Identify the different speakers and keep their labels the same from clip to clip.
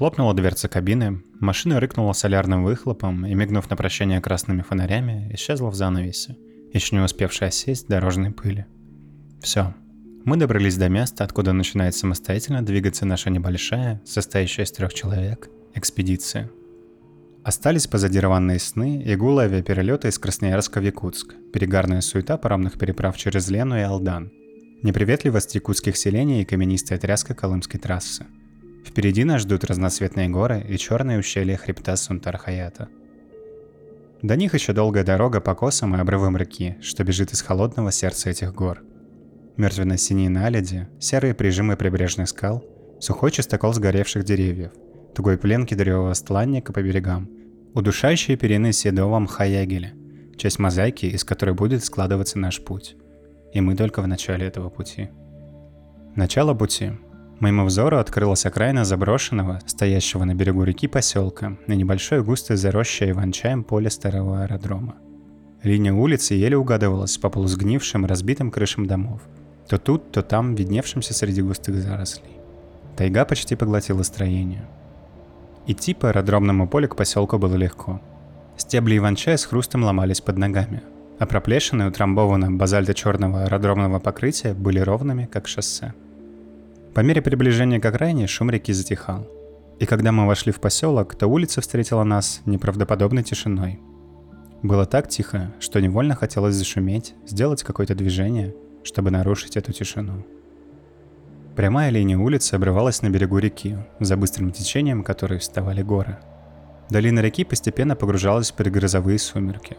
Speaker 1: Хлопнула дверца кабины, машина рыкнула солярным выхлопом и, мигнув на прощание красными фонарями, исчезла в занавесе, еще не успевшая осесть дорожной пыли. Все. Мы добрались до места, откуда начинает самостоятельно двигаться наша небольшая, состоящая из трех человек, экспедиция. Остались позади рваные сны и гулы авиаперелета из Красноярска в Якутск, перегарная суета паромных переправ через Лену и Алдан, неприветливость якутских селений и каменистая тряска Колымской трассы. Впереди нас ждут разноцветные горы и черные ущелья хребта Сунтархаята. До них еще долгая дорога по косам и обрывам реки, что бежит из холодного сердца этих гор. Мертвенно-синие наледи, серые прижимы прибрежных скал, сухой чистокол сгоревших деревьев – тугой плен кедрового стланника по берегам, удушающие перины седого мха ягеля, часть мозаики, из которой будет складываться наш путь. И мы только в начале этого пути. Начало пути. Моему взору открылась окраина заброшенного, стоящего на берегу реки поселка, на небольшой густой заросшей иван-чаем поле старого аэродрома. Линия улицы еле угадывалась по полусгнившим, разбитым крышам домов, то тут, то там, видневшимся среди густых зарослей. Тайга почти поглотила строение – Идти по аэродромному полю к поселку было легко. Стебли иван-чая с хрустом ломались под ногами, а проплешины, утрамбованные базальта черного аэродромного покрытия, были ровными, как шоссе. По мере приближения к окраине шум реки затихал. И когда мы вошли в поселок, то улица встретила нас неправдоподобной тишиной. Было так тихо, что невольно хотелось зашуметь, сделать какое-то движение, чтобы нарушить эту тишину. Прямая линия улицы обрывалась на берегу реки, за быстрым течением которой вставали горы. Долина реки постепенно погружалась в предгрозовые сумерки.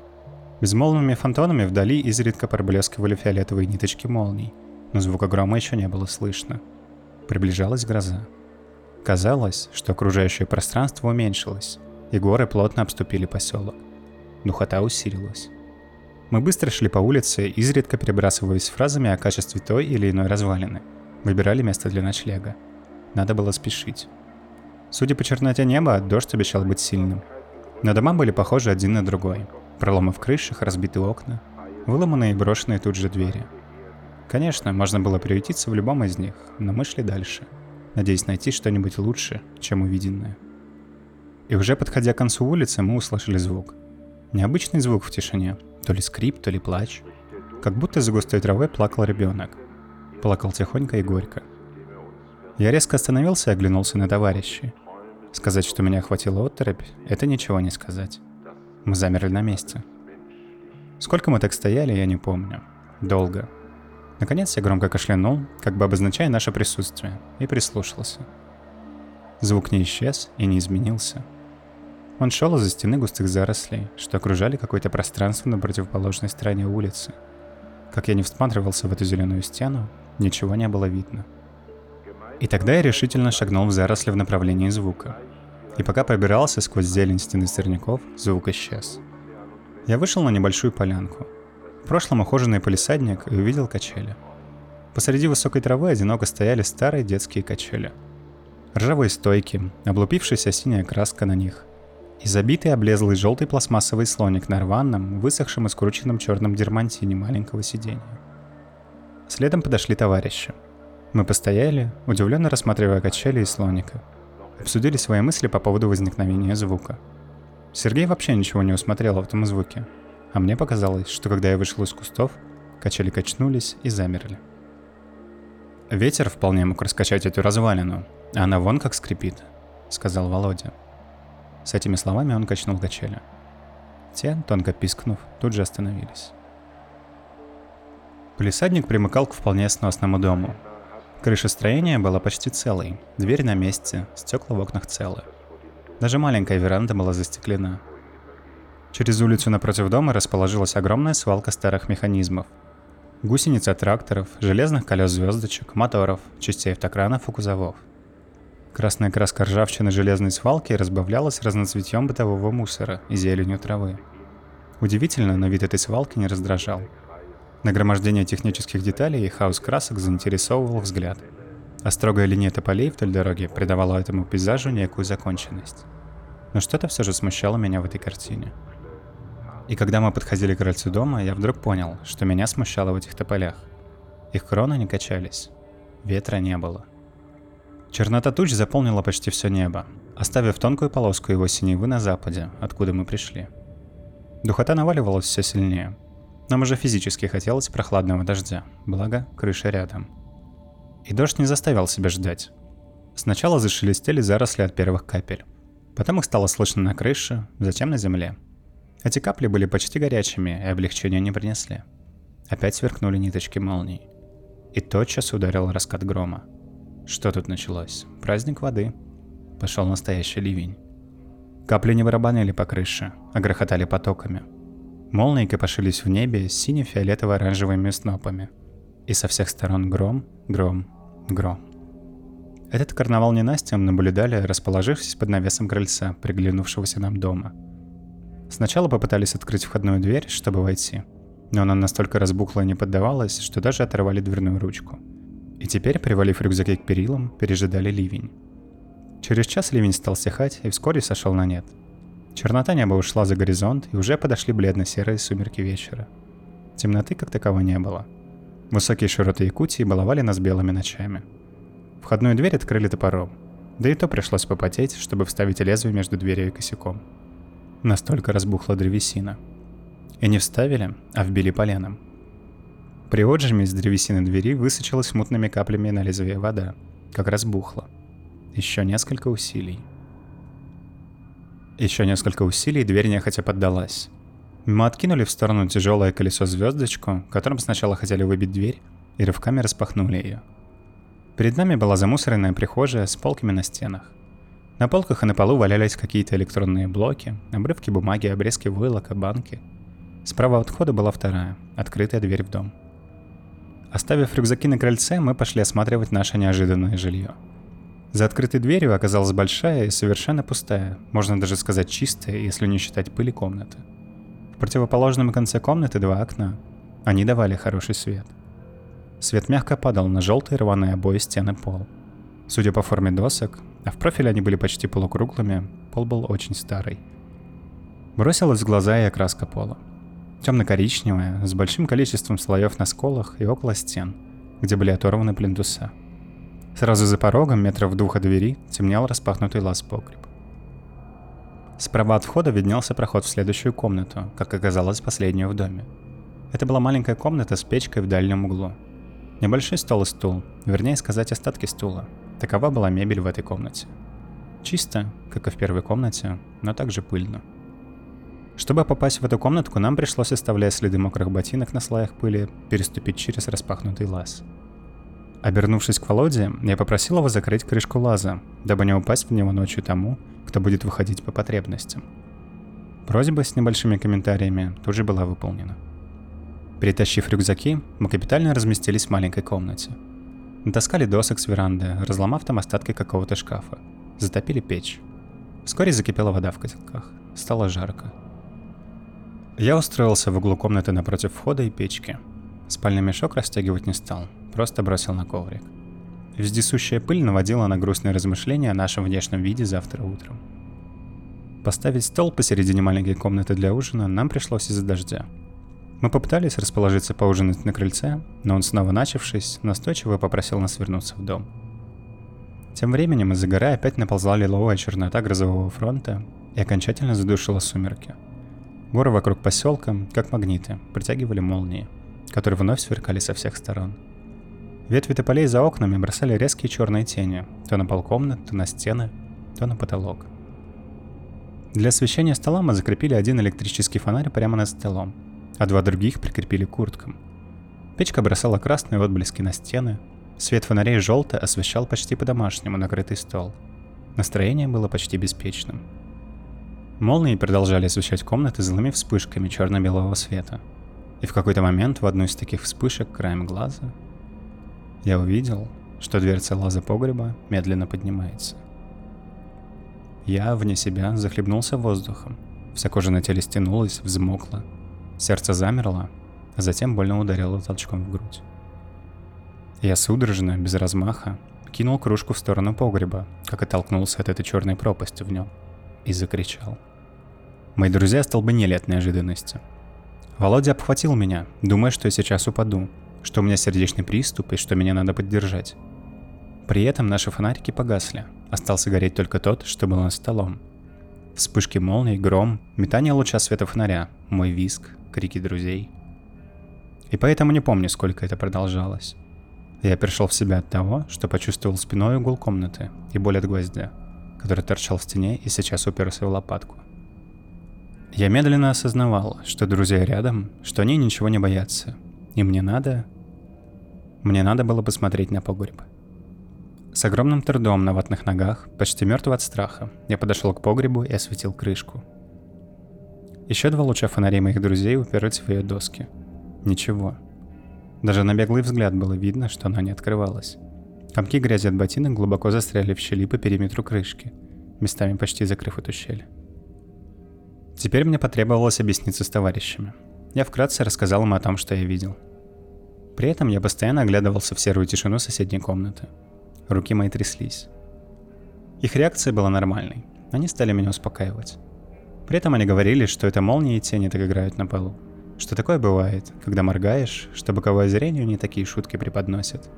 Speaker 1: Безмолвными фонтанами вдали изредка проблескивали фиолетовые ниточки молний, но звука грома еще не было слышно. Приближалась гроза. Казалось, что окружающее пространство уменьшилось, и горы плотно обступили поселок. Духота усилилась. Мы быстро шли по улице, изредка перебрасываясь фразами о качестве той или иной развалины – Выбирали место для ночлега. Надо было спешить. Судя по черноте неба, дождь обещал быть сильным. Но дома были похожи один на другой. Проломы в крышах, разбитые окна, выломанные и брошенные тут же двери. Конечно, можно было приютиться в любом из них, но мы шли дальше, надеясь найти что-нибудь лучше, чем увиденное. И уже подходя к концу улицы, мы услышали звук. Необычный звук в тишине, то ли скрип, то ли плач. Как будто за густой травой плакал ребенок. Плакал тихонько и горько. Я резко остановился и оглянулся на товарищей. Сказать, что меня охватила оттопь, это ничего не сказать. Мы замерли на месте. Сколько мы так стояли, я не помню. Долго. Наконец я громко кашлянул, как бы обозначая наше присутствие, и прислушался. Звук не исчез и не изменился. Он шел из-за стены густых зарослей, что окружали какое-то пространство на противоположной стороне улицы. Как я не всматривался в эту зеленую стену, Ничего не было видно. И тогда я решительно шагнул в заросли в направлении звука. И пока пробирался сквозь зелень стены сорняков, звук исчез. Я вышел на небольшую полянку. В прошлом ухоженный полисадник и увидел качели. Посреди высокой травы одиноко стояли старые детские качели. Ржавые стойки, облупившаяся синяя краска на них. И забитый облезлый желтый пластмассовый слоник на рваном, высохшем и скрученном черном дермантине маленького сиденья. Следом подошли товарищи. Мы постояли, удивленно рассматривая качели и слоника. Обсудили свои мысли по поводу возникновения звука. Сергей вообще ничего не усмотрел в этом звуке. А мне показалось, что когда я вышел из кустов, качели качнулись и замерли. «Ветер вполне мог раскачать эту развалину, а она вон как скрипит», — сказал Володя. С этими словами он качнул качели. Те, тонко пискнув, тут же остановились. Полисадник примыкал к вполне сносному дому. Крыша строения была почти целой, дверь на месте, стекла в окнах целы. Даже маленькая веранда была застеклена. Через улицу напротив дома расположилась огромная свалка старых механизмов. Гусеницы от тракторов, железных колес звездочек, моторов, частей автокранов и кузовов. Красная краска ржавчины железной свалки разбавлялась разноцветьем бытового мусора и зеленью травы. Удивительно, но вид этой свалки не раздражал – Нагромождение технических деталей и хаос красок заинтересовывал взгляд. А строгая линия тополей вдоль дороги придавала этому пейзажу некую законченность. Но что-то все же смущало меня в этой картине. И когда мы подходили к крыльцу дома, я вдруг понял, что меня смущало в этих тополях. Их кроны не качались. Ветра не было. Чернота туч заполнила почти все небо, оставив тонкую полоску его синевы на западе, откуда мы пришли. Духота наваливалась все сильнее. Нам уже физически хотелось прохладного дождя, благо крыша рядом. И дождь не заставил себя ждать. Сначала зашелестели заросли от первых капель. Потом их стало слышно на крыше, затем на земле. Эти капли были почти горячими и облегчения не принесли. Опять сверкнули ниточки молний. И тотчас ударил раскат грома. Что тут началось? Праздник воды. Пошел настоящий ливень. Капли не барабанили по крыше, а грохотали потоками. Молнии копошились в небе с сине-фиолетово-оранжевыми снопами. И со всех сторон гром, гром, гром. Этот карнавал ненастьем наблюдали, расположившись под навесом крыльца, приглянувшегося нам дома. Сначала попытались открыть входную дверь, чтобы войти, но она настолько разбухла и не поддавалась, что даже оторвали дверную ручку. И теперь, привалив рюкзаки к перилам, пережидали ливень. Через час ливень стал стихать и вскоре сошел на нет. Чернота неба ушла за горизонт, и уже подошли бледно-серые сумерки вечера. Темноты как таковой не было. Высокие широты Якутии баловали нас белыми ночами – Входную дверь открыли топором. Да и то пришлось попотеть, чтобы вставить лезвие между дверью и косяком. Настолько разбухла древесина. И не вставили, а вбили поленом. При отжиме из древесины двери высочилась мутными каплями на лезвие вода, как разбухла. Еще несколько усилий. Еще несколько усилий, дверь нехотя поддалась. Мы откинули в сторону тяжелое колесо звездочку, которым сначала хотели выбить дверь, и рывками распахнули ее. Перед нами была замусоренная прихожая с полками на стенах. На полках и на полу валялись какие-то электронные блоки, обрывки бумаги, обрезки войлока, банки. Справа от входа была вторая, открытая дверь в дом. Оставив рюкзаки на крыльце, мы пошли осматривать наше неожиданное жилье. За открытой дверью оказалась большая и совершенно пустая, можно даже сказать чистая, если не считать пыли комната. В противоположном конце комнаты два окна. Они давали хороший свет – Свет мягко падал на желтые рваные обои стены пол. Судя по форме досок, а в профиле они были почти полукруглыми, пол был очень старый. Бросилась в глаза и окраска пола. Темно-коричневая, с большим количеством слоев на сколах и около стен, где были оторваны плинтуса. Сразу за порогом, метров двух от двери, темнел распахнутый лаз погреб. Справа от входа виднелся проход в следующую комнату, как оказалось последнюю в доме. Это была маленькая комната с печкой в дальнем углу, Небольшой стол и стул, вернее сказать остатки стула. Такова была мебель в этой комнате. Чисто, как и в первой комнате, но также пыльно. Чтобы попасть в эту комнатку, нам пришлось, оставляя следы мокрых ботинок на слоях пыли, переступить через распахнутый лаз. Обернувшись к Володе, я попросил его закрыть крышку лаза, дабы не упасть в него ночью тому, кто будет выходить по потребностям. Просьба с небольшими комментариями тут же была выполнена. Перетащив рюкзаки, мы капитально разместились в маленькой комнате. Натаскали досок с веранды, разломав там остатки какого-то шкафа. Затопили печь. Вскоре закипела вода в котелках. Стало жарко. Я устроился в углу комнаты напротив входа и печки. Спальный мешок растягивать не стал, просто бросил на коврик. Вездесущая пыль наводила на грустные размышления о нашем внешнем виде завтра утром. Поставить стол посередине маленькой комнаты для ужина нам пришлось из-за дождя – мы попытались расположиться поужинать на крыльце, но он снова начавшись, настойчиво попросил нас вернуться в дом. Тем временем из-за горы опять наползла лиловая чернота грозового фронта и окончательно задушила сумерки. Горы вокруг поселка, как магниты, притягивали молнии, которые вновь сверкали со всех сторон. Ветви тополей за окнами бросали резкие черные тени, то на пол комнат, то на стены, то на потолок. Для освещения стола мы закрепили один электрический фонарь прямо над столом – а два других прикрепили к курткам. Печка бросала красные отблески на стены, свет фонарей желто освещал почти по-домашнему накрытый стол. Настроение было почти беспечным. Молнии продолжали освещать комнаты злыми вспышками черно-белого света. И в какой-то момент в одну из таких вспышек краем глаза я увидел, что дверца лаза погреба медленно поднимается. Я, вне себя, захлебнулся воздухом. Вся кожа на теле стянулась, взмокла, Сердце замерло, а затем больно ударило толчком в грудь. Я судорожно, без размаха, кинул кружку в сторону погреба, как оттолкнулся от этой черной пропасти в нем, и закричал. Мои друзья столбенели от неожиданности. Володя обхватил меня, думая, что я сейчас упаду, что у меня сердечный приступ и что меня надо поддержать. При этом наши фонарики погасли, Остался гореть только тот, что был над столом. Вспышки молний, гром, метание луча света фонаря, мой виск, крики друзей. И поэтому не помню, сколько это продолжалось. Я пришел в себя от того, что почувствовал спиной угол комнаты и боль от гвоздя, который торчал в стене и сейчас уперся в лопатку. Я медленно осознавал, что друзья рядом, что они ничего не боятся. И мне надо... Мне надо было посмотреть на погреб. С огромным трудом на ватных ногах, почти мертвый от страха, я подошел к погребу и осветил крышку. Еще два луча фонарей моих друзей уперлись в ее доски. Ничего. Даже на беглый взгляд было видно, что она не открывалась. Комки грязи от ботинок глубоко застряли в щели по периметру крышки, местами почти закрыв эту щель. Теперь мне потребовалось объясниться с товарищами. Я вкратце рассказал им о том, что я видел. При этом я постоянно оглядывался в серую тишину соседней комнаты. Руки мои тряслись. Их реакция была нормальной. Они стали меня успокаивать. При этом они говорили, что это молнии и тени так играют на полу что такое бывает, когда моргаешь, что боковое зрение не такие шутки преподносит.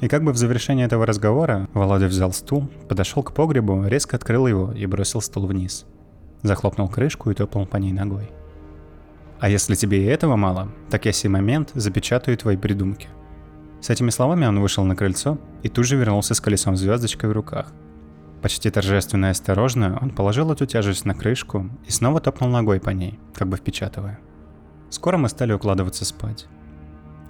Speaker 1: И как бы в завершении этого разговора Володя взял стул, подошел к погребу, резко открыл его и бросил стул вниз. Захлопнул крышку и топнул по ней ногой. А если тебе и этого мало, так я сей момент запечатаю твои придумки. С этими словами он вышел на крыльцо и тут же вернулся с колесом звездочкой в руках. Почти торжественно и осторожно он положил эту тяжесть на крышку и снова топнул ногой по ней, как бы впечатывая. Скоро мы стали укладываться спать.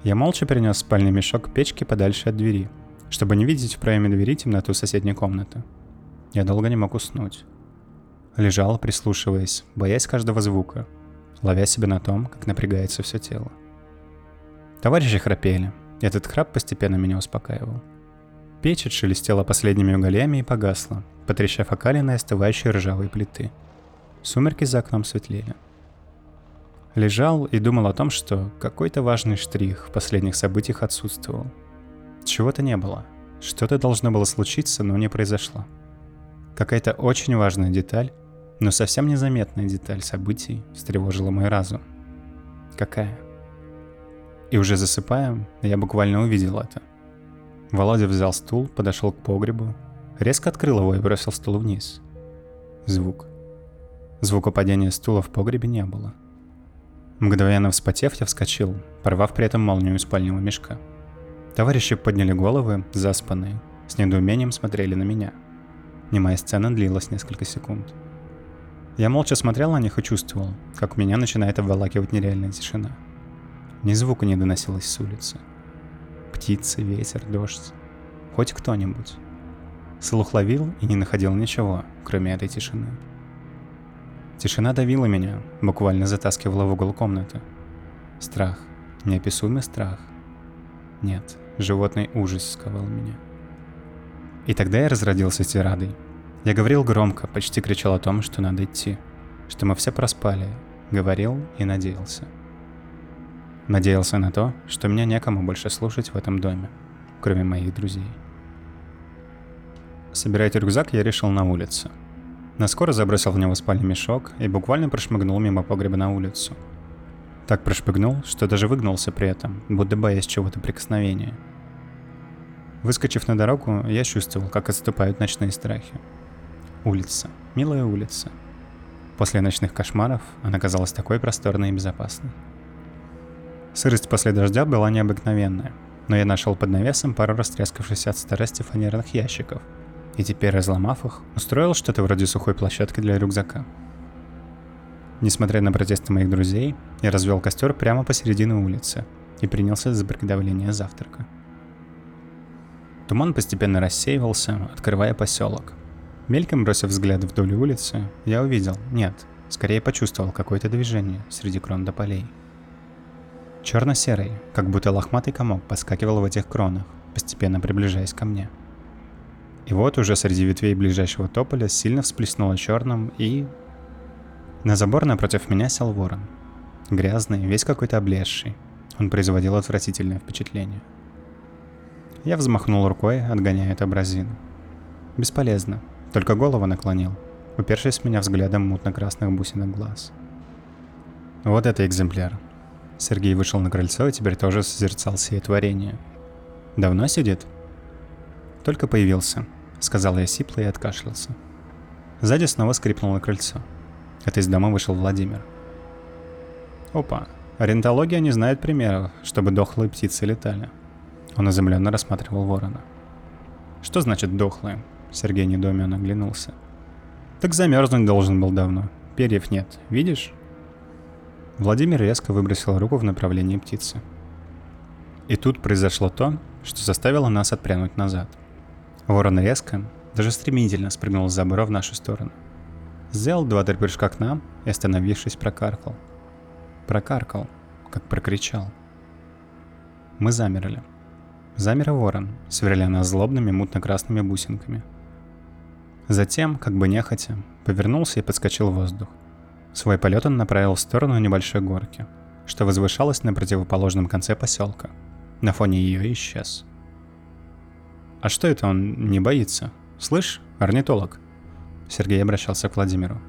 Speaker 1: Я молча перенес спальный мешок к печке подальше от двери, чтобы не видеть в проеме двери темноту соседней комнаты. Я долго не мог уснуть. Лежал, прислушиваясь, боясь каждого звука, ловя себя на том, как напрягается все тело. Товарищи храпели, этот храп постепенно меня успокаивал. Печь отшелестела последними угольями и погасла, потрещав окалиной остывающей ржавой плиты. Сумерки за окном светлели. Лежал и думал о том, что какой-то важный штрих в последних событиях отсутствовал. Чего-то не было. Что-то должно было случиться, но не произошло. Какая-то очень важная деталь, но совсем незаметная деталь событий встревожила мой разум. Какая? И уже засыпая, я буквально увидел это. Володя взял стул, подошел к погребу, резко открыл его и бросил стул вниз. Звук. Звука падения стула в погребе не было. Мгновенно вспотев, я вскочил, порвав при этом молнию спального мешка. Товарищи подняли головы, заспанные, с недоумением смотрели на меня. Немая сцена длилась несколько секунд. Я молча смотрел на них и чувствовал, как меня начинает обволакивать нереальная тишина. Ни звука не доносилось с улицы. Птицы, ветер, дождь. Хоть кто-нибудь. Слух ловил и не находил ничего, кроме этой тишины. Тишина давила меня, буквально затаскивала в угол комнаты. Страх. Неописуемый страх. Нет, животный ужас сковал меня. И тогда я разродился тирадой. Я говорил громко, почти кричал о том, что надо идти. Что мы все проспали. Говорил и надеялся. Надеялся на то, что меня некому больше слушать в этом доме, кроме моих друзей. Собирать рюкзак я решил на улице – Наскоро забросил в него спальный мешок и буквально прошмыгнул мимо погреба на улицу. Так прошпыгнул, что даже выгнулся при этом, будто боясь чего-то прикосновения. Выскочив на дорогу, я чувствовал, как отступают ночные страхи. Улица. Милая улица. После ночных кошмаров она казалась такой просторной и безопасной. Сырость после дождя была необыкновенная, но я нашел под навесом пару растрескавшихся от старости фанерных ящиков – и теперь, разломав их, устроил что-то вроде сухой площадки для рюкзака. Несмотря на протесты моих друзей, я развел костер прямо посередине улицы и принялся за приготовление завтрака. Туман постепенно рассеивался, открывая поселок. Мельком бросив взгляд вдоль улицы, я увидел, нет, скорее почувствовал какое-то движение среди крон до полей. Черно-серый, как будто лохматый комок, поскакивал в этих кронах, постепенно приближаясь ко мне – и вот уже среди ветвей ближайшего тополя сильно всплеснуло черным и... На забор напротив меня сел ворон. Грязный, весь какой-то облезший. Он производил отвратительное впечатление. Я взмахнул рукой, отгоняя эту абразину. Бесполезно, только голову наклонил, упершись в меня взглядом мутно-красных бусинок глаз. Вот это экземпляр. Сергей вышел на крыльцо и теперь тоже созерцал сие творение. Давно сидит? Только появился. сказал я сипло и откашлялся. Сзади снова скрипнуло крыльцо. Это из дома вышел Владимир. Опа, ориентология не знает примеров, чтобы дохлые птицы летали. Он изумленно рассматривал ворона. Что значит дохлые? Сергей недоуменно оглянулся. Так замерзнуть должен был давно. Перьев нет, видишь? Владимир резко выбросил руку в направлении птицы. И тут произошло то, что заставило нас отпрянуть назад. Ворон резко, даже стремительно спрыгнул с забора в нашу сторону. Сделал два-три к нам и, остановившись, прокаркал. Прокаркал, как прокричал. Мы замерли. Замер ворон, сверля нас злобными мутно-красными бусинками. Затем, как бы нехотя, повернулся и подскочил в воздух. Свой полет он направил в сторону небольшой горки, что возвышалась на противоположном конце поселка. На фоне ее исчез. «А что это он не боится? Слышь, орнитолог?» Сергей обращался к Владимиру.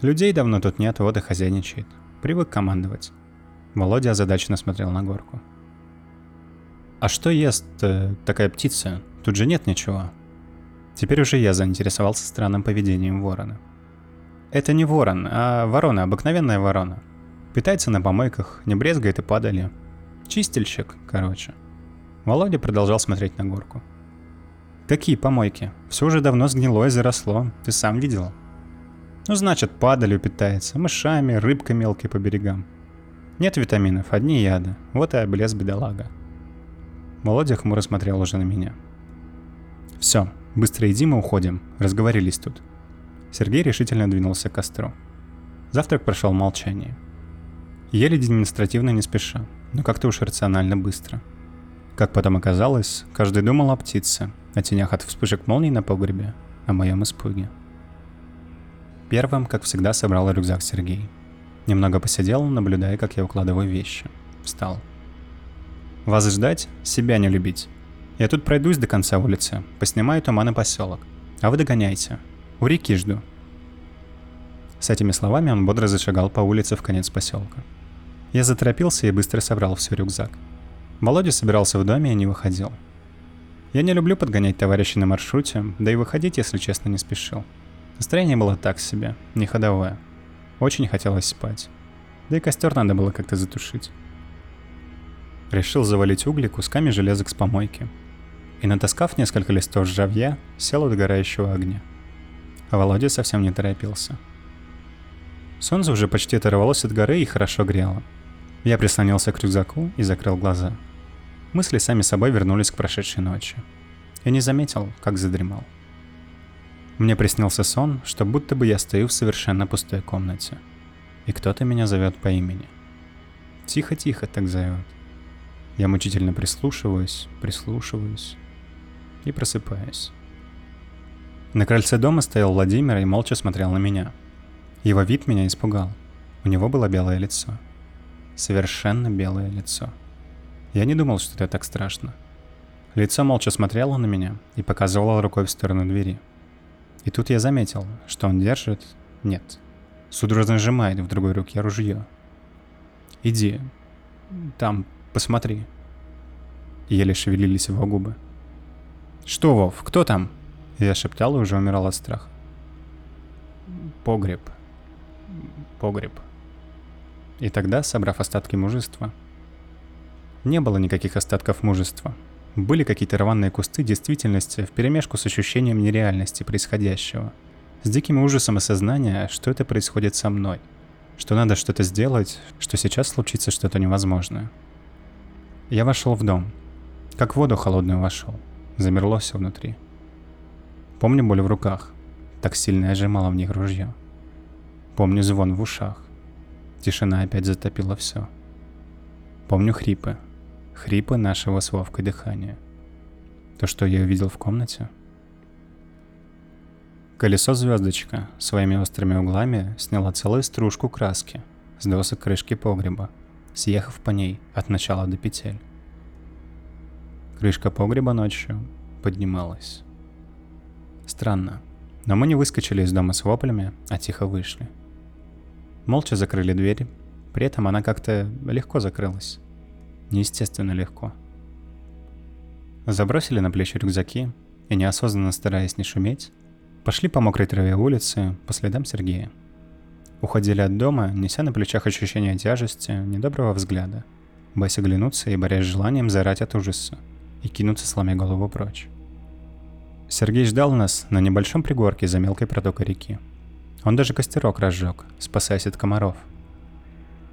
Speaker 1: «Людей давно тут нет, вот и хозяйничает. Привык командовать». Володя озадаченно смотрел на горку. «А что ест э, такая птица? Тут же нет ничего». Теперь уже я заинтересовался странным поведением ворона. Это не ворон, а ворона, обыкновенная ворона. Питается на помойках, не брезгает и падали. Чистильщик, короче. Володя продолжал смотреть на горку. Какие помойки? Все уже давно сгнило и заросло, ты сам видел. Ну, значит, падалью питается, мышами, рыбкой мелкой по берегам. Нет витаминов, одни яды. Вот и облез бедолага. Володя хмуро смотрел уже на меня. Все, быстро иди, мы уходим. Разговорились тут. Сергей решительно двинулся к костру. Завтрак прошел в молчании. Ели демонстративно не спеша, но как-то уж рационально быстро. Как потом оказалось, каждый думал о птице, о тенях от вспышек молний на погребе, о моем испуге. Первым, как всегда, собрал рюкзак Сергей. Немного посидел, наблюдая, как я укладываю вещи. Встал. Вас ждать, себя не любить. Я тут пройдусь до конца улицы, поснимаю туман и поселок. А вы догоняйте. У реки жду. С этими словами он бодро зашагал по улице в конец поселка. Я заторопился и быстро собрал все рюкзак. Володя собирался в доме и не выходил. Я не люблю подгонять товарищей на маршруте, да и выходить, если честно, не спешил. Настроение было так себе, не ходовое. Очень хотелось спать. Да и костер надо было как-то затушить. Решил завалить угли кусками железок с помойки. И натаскав несколько листов жавья, сел у догорающего огня. А Володя совсем не торопился. Солнце уже почти оторвалось от горы и хорошо грело. Я прислонился к рюкзаку и закрыл глаза. Мысли сами собой вернулись к прошедшей ночи. Я не заметил, как задремал. Мне приснился сон, что будто бы я стою в совершенно пустой комнате. И кто-то меня зовет по имени. Тихо-тихо так зовет. Я мучительно прислушиваюсь, прислушиваюсь и просыпаюсь. На крыльце дома стоял Владимир и молча смотрел на меня. Его вид меня испугал. У него было белое лицо. Совершенно белое лицо. Я не думал, что это так страшно. Лицо молча смотрело на меня и показывало рукой в сторону двери. И тут я заметил, что он держит... Нет. Судорожно сжимает в другой руке ружье. «Иди. Там Посмотри. Еле шевелились его губы. «Что, Вов, кто там?» Я шептал и уже умирал от страха. «Погреб. Погреб». И тогда, собрав остатки мужества... Не было никаких остатков мужества. Были какие-то рваные кусты действительности вперемешку с ощущением нереальности происходящего. С диким ужасом осознания, что это происходит со мной. Что надо что-то сделать, что сейчас случится что-то невозможное. Я вошел в дом. Как в воду холодную вошел. Замерло все внутри. Помню боль в руках. Так сильно я сжимала в них ружье. Помню звон в ушах. Тишина опять затопила все. Помню хрипы. Хрипы нашего с Вовкой дыхания. То, что я увидел в комнате. Колесо-звездочка своими острыми углами сняла целую стружку краски с досок крышки погреба – съехав по ней от начала до петель. Крышка погреба ночью поднималась. Странно, но мы не выскочили из дома с воплями, а тихо вышли. Молча закрыли дверь, при этом она как-то легко закрылась. Неестественно легко. Забросили на плечи рюкзаки, и неосознанно стараясь не шуметь, пошли по мокрой траве улицы по следам Сергея. Уходили от дома, неся на плечах ощущение тяжести, недоброго взгляда, боясь оглянуться и борясь с желанием зарать от ужаса и кинуться, сломя голову прочь. Сергей ждал нас на небольшом пригорке за мелкой протокой реки. Он даже костерок разжег, спасаясь от комаров.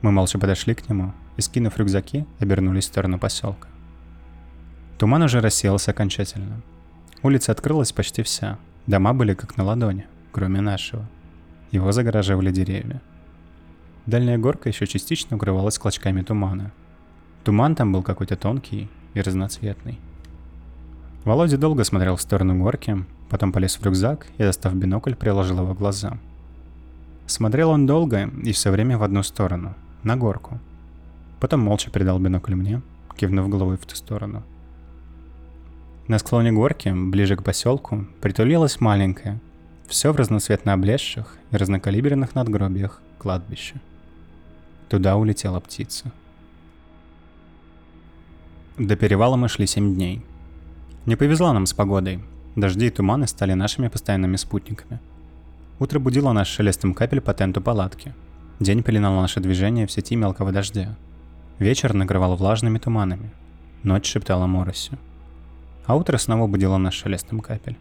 Speaker 1: Мы молча подошли к нему и, скинув рюкзаки, обернулись в сторону поселка. Туман уже рассеялся окончательно. Улица открылась почти вся. Дома были как на ладони, кроме нашего. Его загораживали деревья. Дальняя горка еще частично укрывалась клочками тумана. Туман там был какой-то тонкий и разноцветный. Володя долго смотрел в сторону горки, потом полез в рюкзак и, достав бинокль, приложил его к глазам. Смотрел он долго и все время в одну сторону, на горку. Потом молча передал бинокль мне, кивнув головой в ту сторону. На склоне горки, ближе к поселку, притулилась маленькая, все в разноцветно облезших и разнокалиберных надгробиях кладбище. Туда улетела птица. До перевала мы шли семь дней. Не повезло нам с погодой. Дожди и туманы стали нашими постоянными спутниками. Утро будило нас шелестом капель по тенту палатки. День пеленал наше движение в сети мелкого дождя. Вечер накрывал влажными туманами. Ночь шептала моросью. А утро снова будило нас шелестом капель.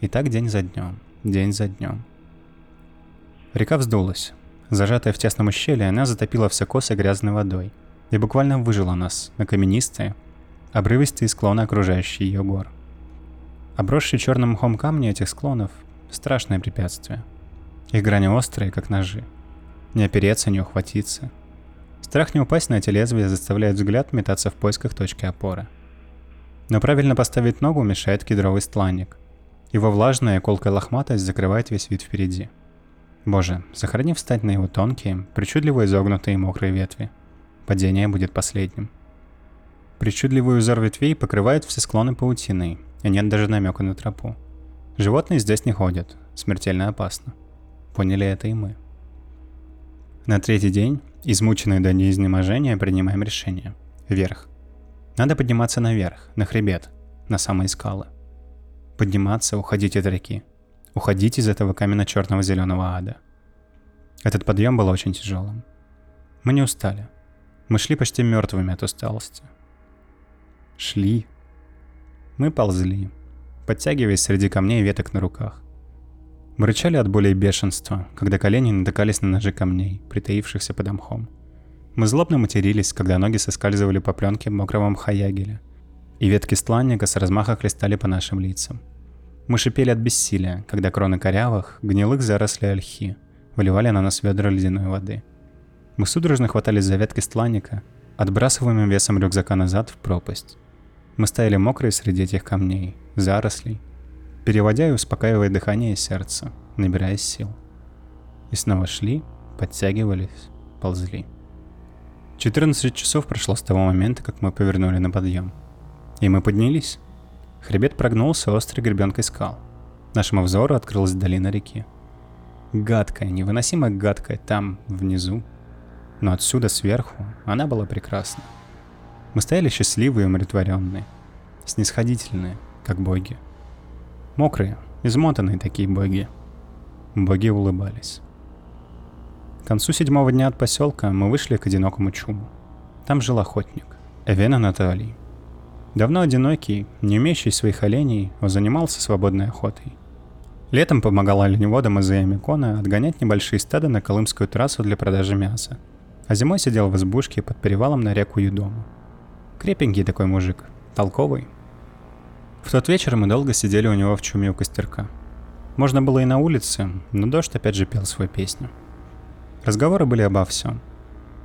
Speaker 1: И так день за днем день за днем. Река вздулась. Зажатая в тесном ущелье, она затопила все косы грязной водой и буквально выжила нас на каменистые, обрывистые склоны окружающие ее гор. Обросшие черным мхом камни этих склонов – страшное препятствие. Их грани острые, как ножи. Не опереться, не ухватиться. Страх не упасть на эти лезвия заставляет взгляд метаться в поисках точки опоры. Но правильно поставить ногу мешает кедровый стланник – его влажная колкая лохматость закрывает весь вид впереди. Боже, сохрани встать на его тонкие, причудливо изогнутые мокрые ветви. Падение будет последним. Причудливый узор ветвей покрывает все склоны паутиной, и нет даже намека на тропу. Животные здесь не ходят, смертельно опасно. Поняли это и мы. На третий день, измученные до неизнеможения, принимаем решение. Вверх. Надо подниматься наверх, на хребет, на самые скалы подниматься, уходить от реки. Уходить из этого каменно-черного зеленого ада. Этот подъем был очень тяжелым. Мы не устали. Мы шли почти мертвыми от усталости. Шли. Мы ползли, подтягиваясь среди камней и веток на руках. Мы рычали от боли и бешенства, когда колени натыкались на ножи камней, притаившихся под мхом. Мы злобно матерились, когда ноги соскальзывали по пленке мокрого мха ягеля – и ветки стланника с размаха хлестали по нашим лицам. Мы шипели от бессилия, когда кроны корявых, гнилых зарослей ольхи выливали на нас ведра ледяной воды. Мы судорожно хватались за ветки стланника, отбрасываемым весом рюкзака назад в пропасть. Мы стояли мокрые среди этих камней, зарослей, переводя и успокаивая дыхание и сердце, набирая сил. И снова шли, подтягивались, ползли. 14 часов прошло с того момента, как мы повернули на подъем – и мы поднялись. Хребет прогнулся острой гребенкой скал. Нашему взору открылась долина реки. Гадкая, невыносимо гадкая там, внизу. Но отсюда, сверху, она была прекрасна. Мы стояли счастливые и умиротворенные. Снисходительные, как боги. Мокрые, измотанные такие боги. Боги улыбались. К концу седьмого дня от поселка мы вышли к одинокому чуму. Там жил охотник, Эвен Анатолий. Давно одинокий, не умеющий своих оленей, он занимался свободной охотой. Летом помогал оленеводам из Ямикона отгонять небольшие стада на Колымскую трассу для продажи мяса. А зимой сидел в избушке под перевалом на реку Юдому. Крепенький такой мужик, толковый. В тот вечер мы долго сидели у него в чуме у костерка. Можно было и на улице, но дождь опять же пел свою песню. Разговоры были обо всем.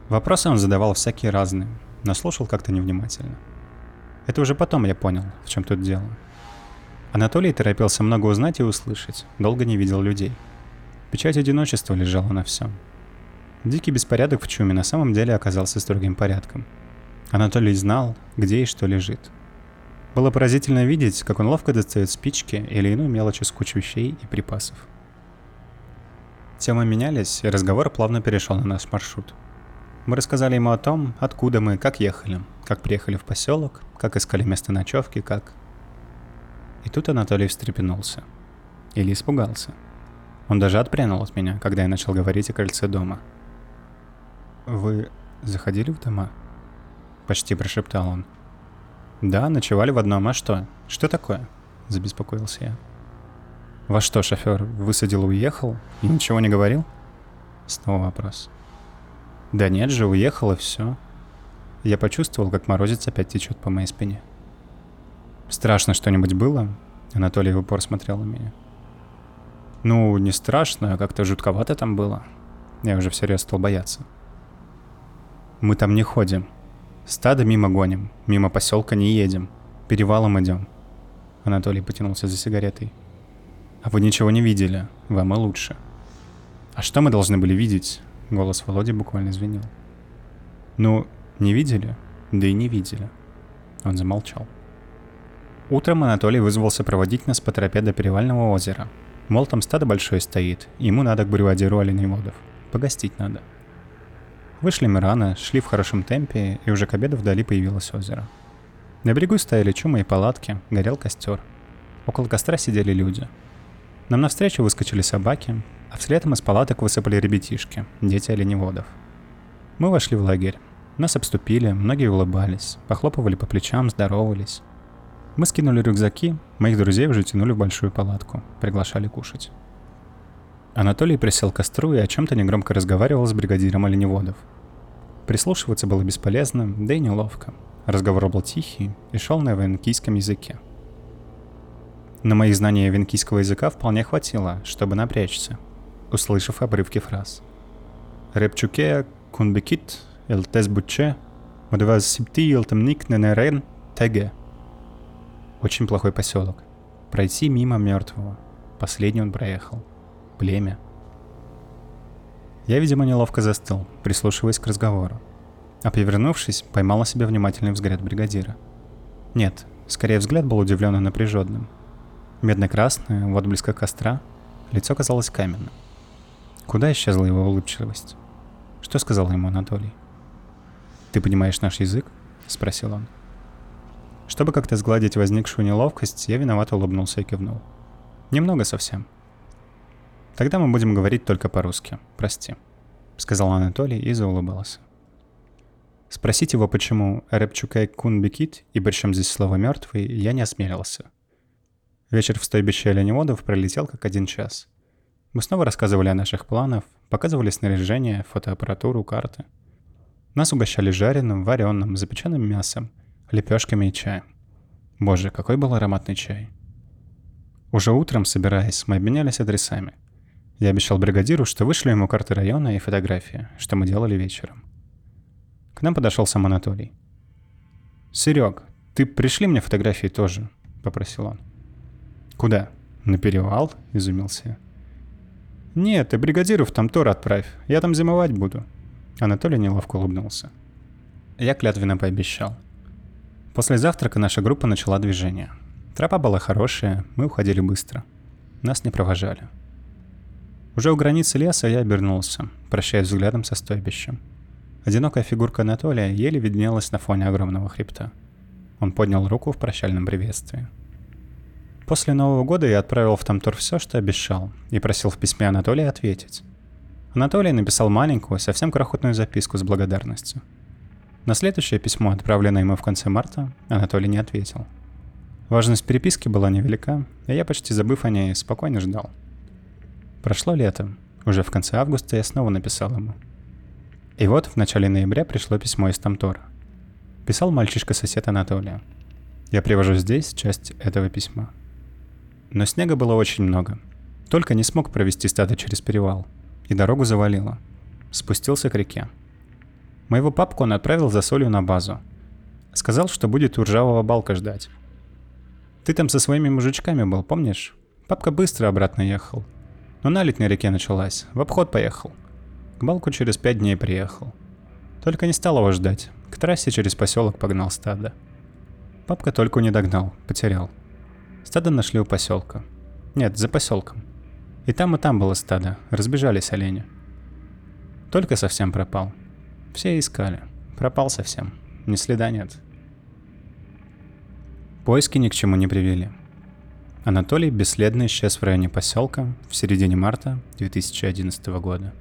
Speaker 1: Вопросы он задавал всякие разные, но слушал как-то невнимательно. Это уже потом я понял, в чем тут дело. Анатолий торопился много узнать и услышать, долго не видел людей. Печать одиночества лежала на всем. Дикий беспорядок в чуме на самом деле оказался строгим порядком. Анатолий знал, где и что лежит. Было поразительно видеть, как он ловко достает спички или иную мелочь из кучи вещей и припасов. Темы менялись, и разговор плавно перешел на наш маршрут – мы рассказали ему о том, откуда мы, как ехали, как приехали в поселок, как искали место ночевки, как... И тут Анатолий встрепенулся. Или испугался. Он даже отпрянул от меня, когда я начал говорить о кольце дома. «Вы заходили в дома?» Почти прошептал он. «Да, ночевали в одном, а что? Что такое?» Забеспокоился я. «Во что, шофер, высадил и уехал? И ничего не говорил?» Снова вопрос. «Да нет же, уехал и все». Я почувствовал, как морозец опять течет по моей спине. «Страшно что-нибудь было?» Анатолий в упор смотрел на меня. «Ну, не страшно, а как-то жутковато там было. Я уже всерьез стал бояться». «Мы там не ходим. Стадо мимо гоним, мимо поселка не едем. Перевалом идем». Анатолий потянулся за сигаретой. «А вы ничего не видели, вам и лучше». «А что мы должны были видеть?» Голос Володи буквально звенел. «Ну, не видели? Да и не видели». Он замолчал. Утром Анатолий вызвался проводить нас по тропе до Перевального озера. Мол, там стадо большое стоит, ему надо к бревадиру оленеводов. Погостить надо. Вышли мы рано, шли в хорошем темпе, и уже к обеду вдали появилось озеро. На берегу стояли чумы и палатки, горел костер. Около костра сидели люди. Нам навстречу выскочили собаки, а вслед из палаток высыпали ребятишки, дети оленеводов. Мы вошли в лагерь. Нас обступили, многие улыбались, похлопывали по плечам, здоровались. Мы скинули рюкзаки, моих друзей уже тянули в большую палатку, приглашали кушать. Анатолий присел к костру и о чем-то негромко разговаривал с бригадиром оленеводов. Прислушиваться было бесполезно, да и неловко. Разговор был тихий и шел на венкийском языке. На мои знания венкийского языка вполне хватило, чтобы напрячься, услышав обрывки фраз. Репчуке кунбекит эл тесбуче, мадваз сипти эл темник ненерен теге – очень плохой поселок. Пройти мимо мертвого. Последний он проехал. Племя. Я, видимо, неловко застыл, прислушиваясь к разговору. А повернувшись, поймал на себя внимательный взгляд бригадира. Нет, скорее взгляд был удивленно напряженным. Медно-красное, в отблесках костра, лицо казалось каменным. Куда исчезла его улыбчивость? Что сказал ему Анатолий? «Ты понимаешь наш язык?» — спросил он. — чтобы как-то сгладить возникшую неловкость, я виновато улыбнулся и кивнул. Немного совсем. Тогда мы будем говорить только по-русски. Прости. Сказал Анатолий и заулыбался. Спросить его, почему Репчукай кун бекит и причем здесь слово «мертвый», я не осмелился. Вечер в стойбище оленеводов пролетел как один час. Мы снова рассказывали о наших планах, показывали снаряжение, фотоаппаратуру, карты. Нас угощали жареным, вареным, запеченным мясом – лепешками и чаем. Боже, какой был ароматный чай. Уже утром, собираясь, мы обменялись адресами. Я обещал бригадиру, что вышлю ему карты района и фотографии, что мы делали вечером. К нам подошел сам Анатолий. «Серег, ты пришли мне фотографии тоже?» — попросил он. «Куда? На перевал?» — изумился я. «Нет, ты бригадиру в Тамтор отправь, я там зимовать буду». Анатолий неловко улыбнулся. Я клятвенно пообещал — После завтрака наша группа начала движение. Тропа была хорошая, мы уходили быстро. Нас не провожали. Уже у границы леса я обернулся, прощаясь взглядом со стойбищем. Одинокая фигурка Анатолия еле виднелась на фоне огромного хребта. Он поднял руку в прощальном приветствии. После Нового года я отправил в Тамтор все, что обещал, и просил в письме Анатолия ответить. Анатолий написал маленькую, совсем крохотную записку с благодарностью – на следующее письмо, отправленное ему в конце марта, Анатолий не ответил. Важность переписки была невелика, и я, почти забыв о ней, спокойно ждал. Прошло лето. Уже в конце августа я снова написал ему. И вот в начале ноября пришло письмо из Тамтора. Писал мальчишка-сосед Анатолия. Я привожу здесь часть этого письма. Но снега было очень много. Только не смог провести стадо через перевал. И дорогу завалило. Спустился к реке. Моего папку он отправил за солью на базу. Сказал, что будет у ржавого балка ждать. Ты там со своими мужичками был, помнишь? Папка быстро обратно ехал. Но налить на реке началась, в обход поехал. К балку через пять дней приехал. Только не стал его ждать. К трассе через поселок погнал стадо. Папка только не догнал, потерял. Стадо нашли у поселка. Нет, за поселком. И там, и там было стадо, разбежались олени. Только совсем пропал. Все искали. Пропал совсем. Ни следа нет. Поиски ни к чему не привели. Анатолий бесследно исчез в районе поселка в середине марта 2011 года.